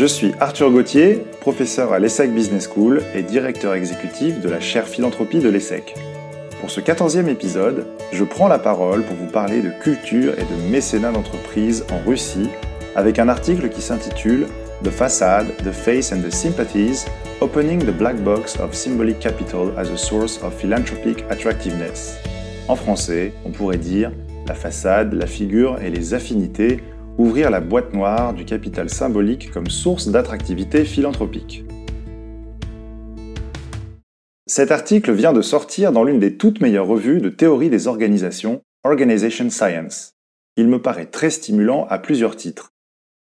je suis Arthur Gauthier, professeur à l'ESSEC Business School et directeur exécutif de la chaire philanthropie de l'ESSEC. Pour ce 14e épisode, je prends la parole pour vous parler de culture et de mécénat d'entreprise en Russie avec un article qui s'intitule The Facade, The Face and the Sympathies Opening the Black Box of Symbolic Capital as a Source of Philanthropic Attractiveness. En français, on pourrait dire la façade, la figure et les affinités ouvrir la boîte noire du capital symbolique comme source d'attractivité philanthropique. Cet article vient de sortir dans l'une des toutes meilleures revues de théorie des organisations, Organization Science. Il me paraît très stimulant à plusieurs titres.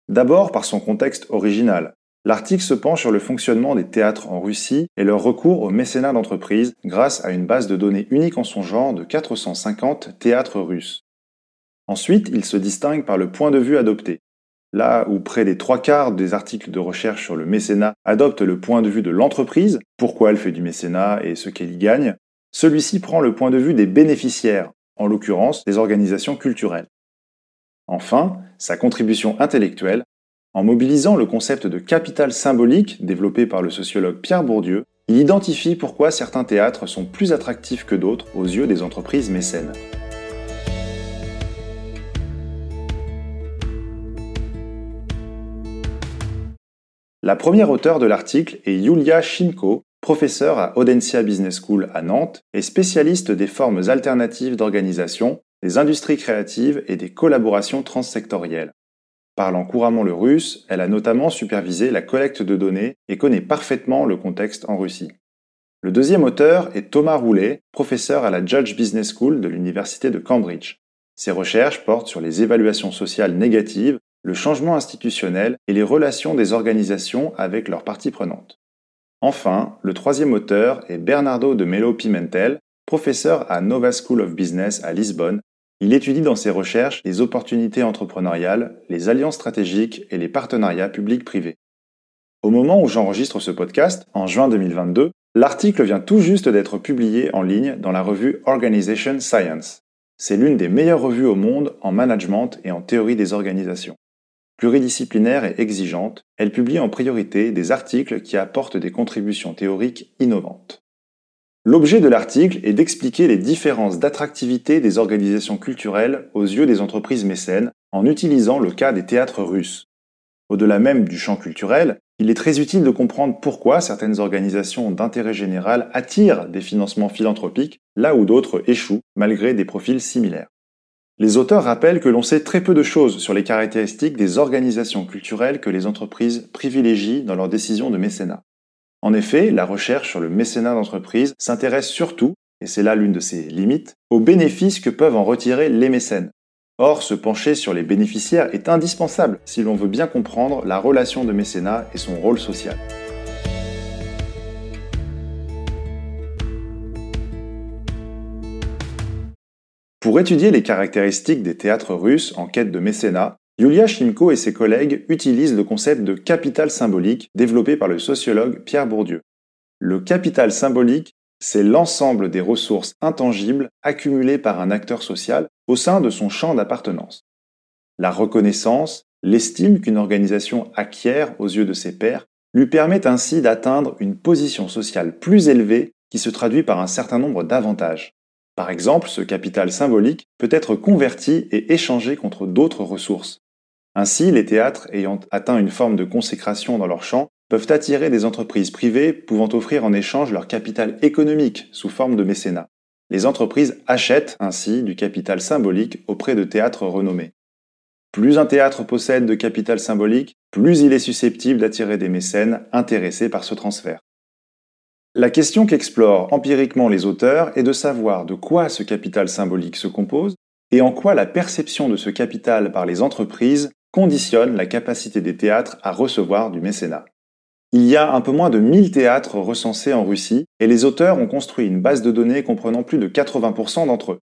D'abord par son contexte original. L'article se penche sur le fonctionnement des théâtres en Russie et leur recours au mécénat d'entreprise grâce à une base de données unique en son genre de 450 théâtres russes. Ensuite, il se distingue par le point de vue adopté. Là où près des trois quarts des articles de recherche sur le mécénat adoptent le point de vue de l'entreprise, pourquoi elle fait du mécénat et ce qu'elle y gagne, celui-ci prend le point de vue des bénéficiaires, en l'occurrence des organisations culturelles. Enfin, sa contribution intellectuelle, en mobilisant le concept de capital symbolique développé par le sociologue Pierre Bourdieu, il identifie pourquoi certains théâtres sont plus attractifs que d'autres aux yeux des entreprises mécènes. La première auteure de l'article est Yulia Shinko, professeure à Audencia Business School à Nantes et spécialiste des formes alternatives d'organisation, des industries créatives et des collaborations transsectorielles. Parlant couramment le russe, elle a notamment supervisé la collecte de données et connaît parfaitement le contexte en Russie. Le deuxième auteur est Thomas Roulet, professeur à la Judge Business School de l'Université de Cambridge. Ses recherches portent sur les évaluations sociales négatives le changement institutionnel et les relations des organisations avec leurs parties prenantes. Enfin, le troisième auteur est Bernardo de Melo Pimentel, professeur à Nova School of Business à Lisbonne. Il étudie dans ses recherches les opportunités entrepreneuriales, les alliances stratégiques et les partenariats publics-privés. Au moment où j'enregistre ce podcast, en juin 2022, l'article vient tout juste d'être publié en ligne dans la revue Organization Science. C'est l'une des meilleures revues au monde en management et en théorie des organisations. Pluridisciplinaire et exigeante, elle publie en priorité des articles qui apportent des contributions théoriques innovantes. L'objet de l'article est d'expliquer les différences d'attractivité des organisations culturelles aux yeux des entreprises mécènes en utilisant le cas des théâtres russes. Au-delà même du champ culturel, il est très utile de comprendre pourquoi certaines organisations d'intérêt général attirent des financements philanthropiques là où d'autres échouent malgré des profils similaires. Les auteurs rappellent que l'on sait très peu de choses sur les caractéristiques des organisations culturelles que les entreprises privilégient dans leurs décisions de mécénat. En effet, la recherche sur le mécénat d'entreprise s'intéresse surtout, et c'est là l'une de ses limites, aux bénéfices que peuvent en retirer les mécènes. Or, se pencher sur les bénéficiaires est indispensable si l'on veut bien comprendre la relation de mécénat et son rôle social. Pour étudier les caractéristiques des théâtres russes en quête de mécénat, Yulia Shimko et ses collègues utilisent le concept de capital symbolique développé par le sociologue Pierre Bourdieu. Le capital symbolique, c'est l'ensemble des ressources intangibles accumulées par un acteur social au sein de son champ d'appartenance. La reconnaissance, l'estime qu'une organisation acquiert aux yeux de ses pairs lui permet ainsi d'atteindre une position sociale plus élevée qui se traduit par un certain nombre d'avantages. Par exemple, ce capital symbolique peut être converti et échangé contre d'autres ressources. Ainsi, les théâtres ayant atteint une forme de consécration dans leur champ peuvent attirer des entreprises privées pouvant offrir en échange leur capital économique sous forme de mécénat. Les entreprises achètent ainsi du capital symbolique auprès de théâtres renommés. Plus un théâtre possède de capital symbolique, plus il est susceptible d'attirer des mécènes intéressés par ce transfert. La question qu'explorent empiriquement les auteurs est de savoir de quoi ce capital symbolique se compose et en quoi la perception de ce capital par les entreprises conditionne la capacité des théâtres à recevoir du mécénat. Il y a un peu moins de 1000 théâtres recensés en Russie et les auteurs ont construit une base de données comprenant plus de 80% d'entre eux.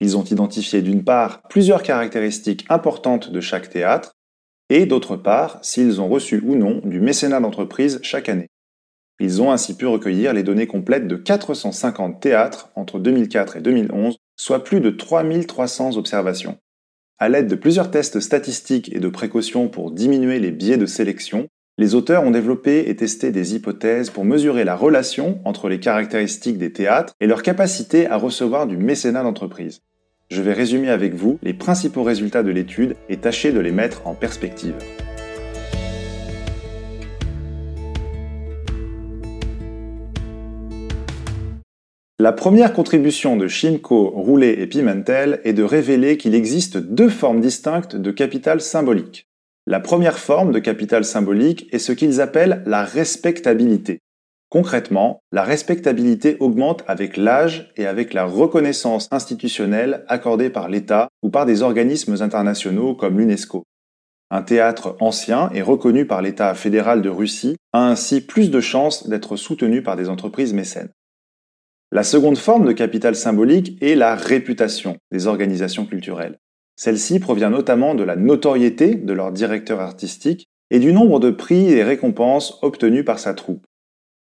Ils ont identifié d'une part plusieurs caractéristiques importantes de chaque théâtre et d'autre part s'ils ont reçu ou non du mécénat d'entreprise chaque année. Ils ont ainsi pu recueillir les données complètes de 450 théâtres entre 2004 et 2011, soit plus de 3300 observations. À l'aide de plusieurs tests statistiques et de précautions pour diminuer les biais de sélection, les auteurs ont développé et testé des hypothèses pour mesurer la relation entre les caractéristiques des théâtres et leur capacité à recevoir du mécénat d'entreprise. Je vais résumer avec vous les principaux résultats de l'étude et tâcher de les mettre en perspective. La première contribution de Shimko, Roulet et Pimentel est de révéler qu'il existe deux formes distinctes de capital symbolique. La première forme de capital symbolique est ce qu'ils appellent la respectabilité. Concrètement, la respectabilité augmente avec l'âge et avec la reconnaissance institutionnelle accordée par l'État ou par des organismes internationaux comme l'UNESCO. Un théâtre ancien et reconnu par l'État fédéral de Russie a ainsi plus de chances d'être soutenu par des entreprises mécènes. La seconde forme de capital symbolique est la réputation des organisations culturelles. Celle-ci provient notamment de la notoriété de leur directeur artistique et du nombre de prix et récompenses obtenus par sa troupe.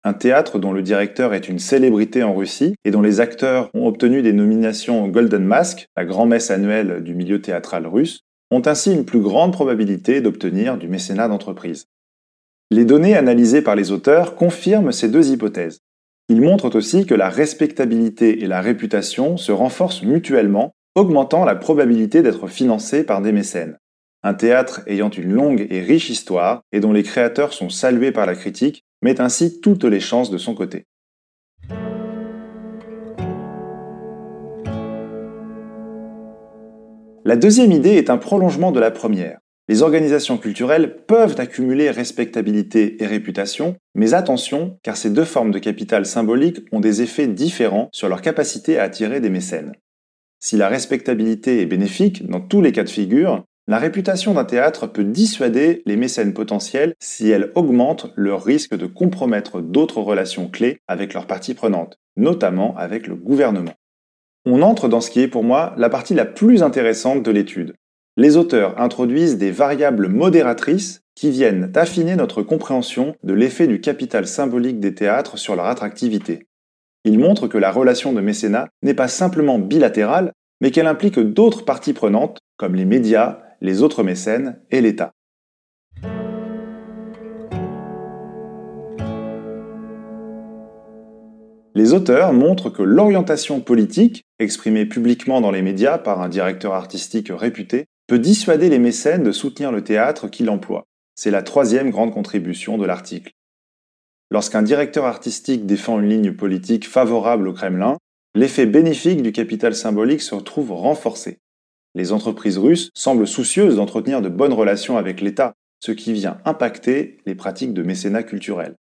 Un théâtre dont le directeur est une célébrité en Russie et dont les acteurs ont obtenu des nominations Golden Mask, la grand-messe annuelle du milieu théâtral russe, ont ainsi une plus grande probabilité d'obtenir du mécénat d'entreprise. Les données analysées par les auteurs confirment ces deux hypothèses. Ils montrent aussi que la respectabilité et la réputation se renforcent mutuellement, augmentant la probabilité d'être financé par des mécènes. Un théâtre ayant une longue et riche histoire et dont les créateurs sont salués par la critique met ainsi toutes les chances de son côté. La deuxième idée est un prolongement de la première. Les organisations culturelles peuvent accumuler respectabilité et réputation, mais attention, car ces deux formes de capital symbolique ont des effets différents sur leur capacité à attirer des mécènes. Si la respectabilité est bénéfique dans tous les cas de figure, la réputation d'un théâtre peut dissuader les mécènes potentiels si elle augmente leur risque de compromettre d'autres relations clés avec leurs parties prenantes, notamment avec le gouvernement. On entre dans ce qui est pour moi la partie la plus intéressante de l'étude, les auteurs introduisent des variables modératrices qui viennent affiner notre compréhension de l'effet du capital symbolique des théâtres sur leur attractivité. Ils montrent que la relation de mécénat n'est pas simplement bilatérale, mais qu'elle implique d'autres parties prenantes, comme les médias, les autres mécènes et l'État. Les auteurs montrent que l'orientation politique, exprimée publiquement dans les médias par un directeur artistique réputé, peut dissuader les mécènes de soutenir le théâtre qu'il emploie. C'est la troisième grande contribution de l'article. Lorsqu'un directeur artistique défend une ligne politique favorable au Kremlin, l'effet bénéfique du capital symbolique se retrouve renforcé. Les entreprises russes semblent soucieuses d'entretenir de bonnes relations avec l'État, ce qui vient impacter les pratiques de mécénat culturel.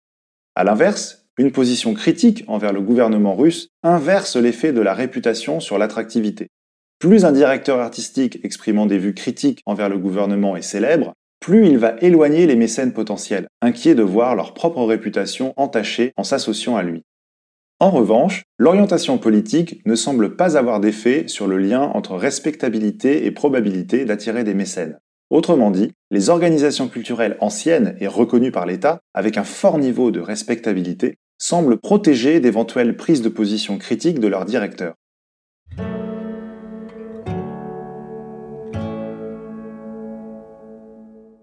A l'inverse, une position critique envers le gouvernement russe inverse l'effet de la réputation sur l'attractivité. Plus un directeur artistique exprimant des vues critiques envers le gouvernement est célèbre, plus il va éloigner les mécènes potentiels, inquiets de voir leur propre réputation entachée en s'associant à lui. En revanche, l'orientation politique ne semble pas avoir d'effet sur le lien entre respectabilité et probabilité d'attirer des mécènes. Autrement dit, les organisations culturelles anciennes et reconnues par l'État, avec un fort niveau de respectabilité, semblent protéger d'éventuelles prises de position critiques de leurs directeurs.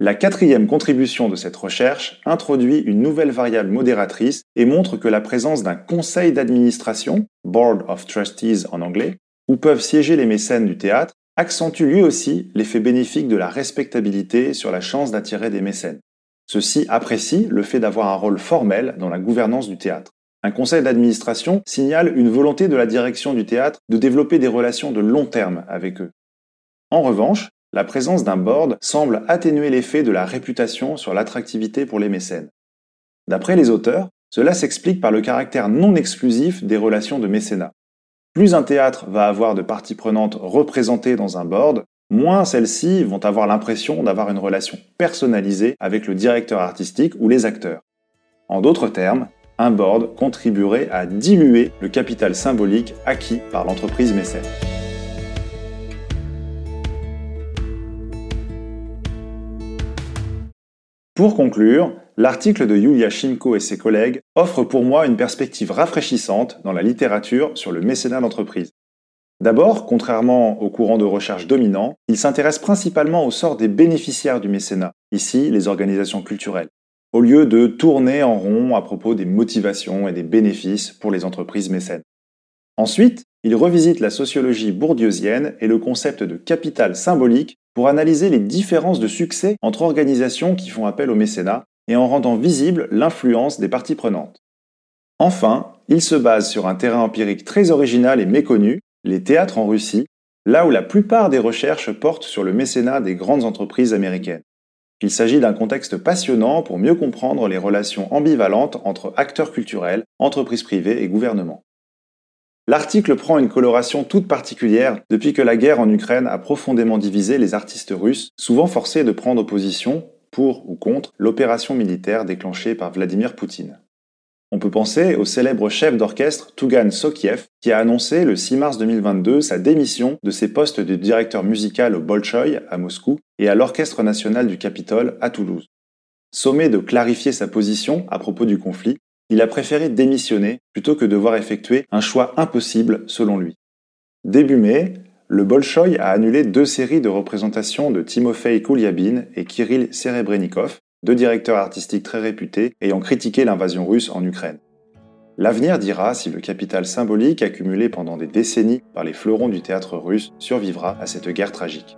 La quatrième contribution de cette recherche introduit une nouvelle variable modératrice et montre que la présence d'un conseil d'administration, Board of Trustees en anglais, où peuvent siéger les mécènes du théâtre, accentue lui aussi l'effet bénéfique de la respectabilité sur la chance d'attirer des mécènes. Ceux-ci apprécient le fait d'avoir un rôle formel dans la gouvernance du théâtre. Un conseil d'administration signale une volonté de la direction du théâtre de développer des relations de long terme avec eux. En revanche, la présence d'un board semble atténuer l'effet de la réputation sur l'attractivité pour les mécènes. D'après les auteurs, cela s'explique par le caractère non exclusif des relations de mécénat. Plus un théâtre va avoir de parties prenantes représentées dans un board, moins celles-ci vont avoir l'impression d'avoir une relation personnalisée avec le directeur artistique ou les acteurs. En d'autres termes, un board contribuerait à diluer le capital symbolique acquis par l'entreprise mécène. Pour conclure, l'article de Yulia Shimko et ses collègues offre pour moi une perspective rafraîchissante dans la littérature sur le mécénat d'entreprise. D'abord, contrairement au courant de recherche dominant, il s'intéresse principalement au sort des bénéficiaires du mécénat, ici les organisations culturelles, au lieu de tourner en rond à propos des motivations et des bénéfices pour les entreprises mécènes. Ensuite, il revisite la sociologie bourdieusienne et le concept de capital symbolique pour analyser les différences de succès entre organisations qui font appel au mécénat et en rendant visible l'influence des parties prenantes. Enfin, il se base sur un terrain empirique très original et méconnu, les théâtres en Russie, là où la plupart des recherches portent sur le mécénat des grandes entreprises américaines. Il s'agit d'un contexte passionnant pour mieux comprendre les relations ambivalentes entre acteurs culturels, entreprises privées et gouvernements. L'article prend une coloration toute particulière depuis que la guerre en Ukraine a profondément divisé les artistes russes, souvent forcés de prendre position pour ou contre l'opération militaire déclenchée par Vladimir Poutine. On peut penser au célèbre chef d'orchestre Tougan Sokiev qui a annoncé le 6 mars 2022 sa démission de ses postes de directeur musical au Bolchoï à Moscou et à l'Orchestre national du Capitole à Toulouse. Sommé de clarifier sa position à propos du conflit, il a préféré démissionner plutôt que devoir effectuer un choix impossible selon lui. Début mai, le Bolchoï a annulé deux séries de représentations de Timofei Kouliabin et Kirill Serebrennikov, deux directeurs artistiques très réputés ayant critiqué l'invasion russe en Ukraine. L'avenir dira si le capital symbolique accumulé pendant des décennies par les fleurons du théâtre russe survivra à cette guerre tragique.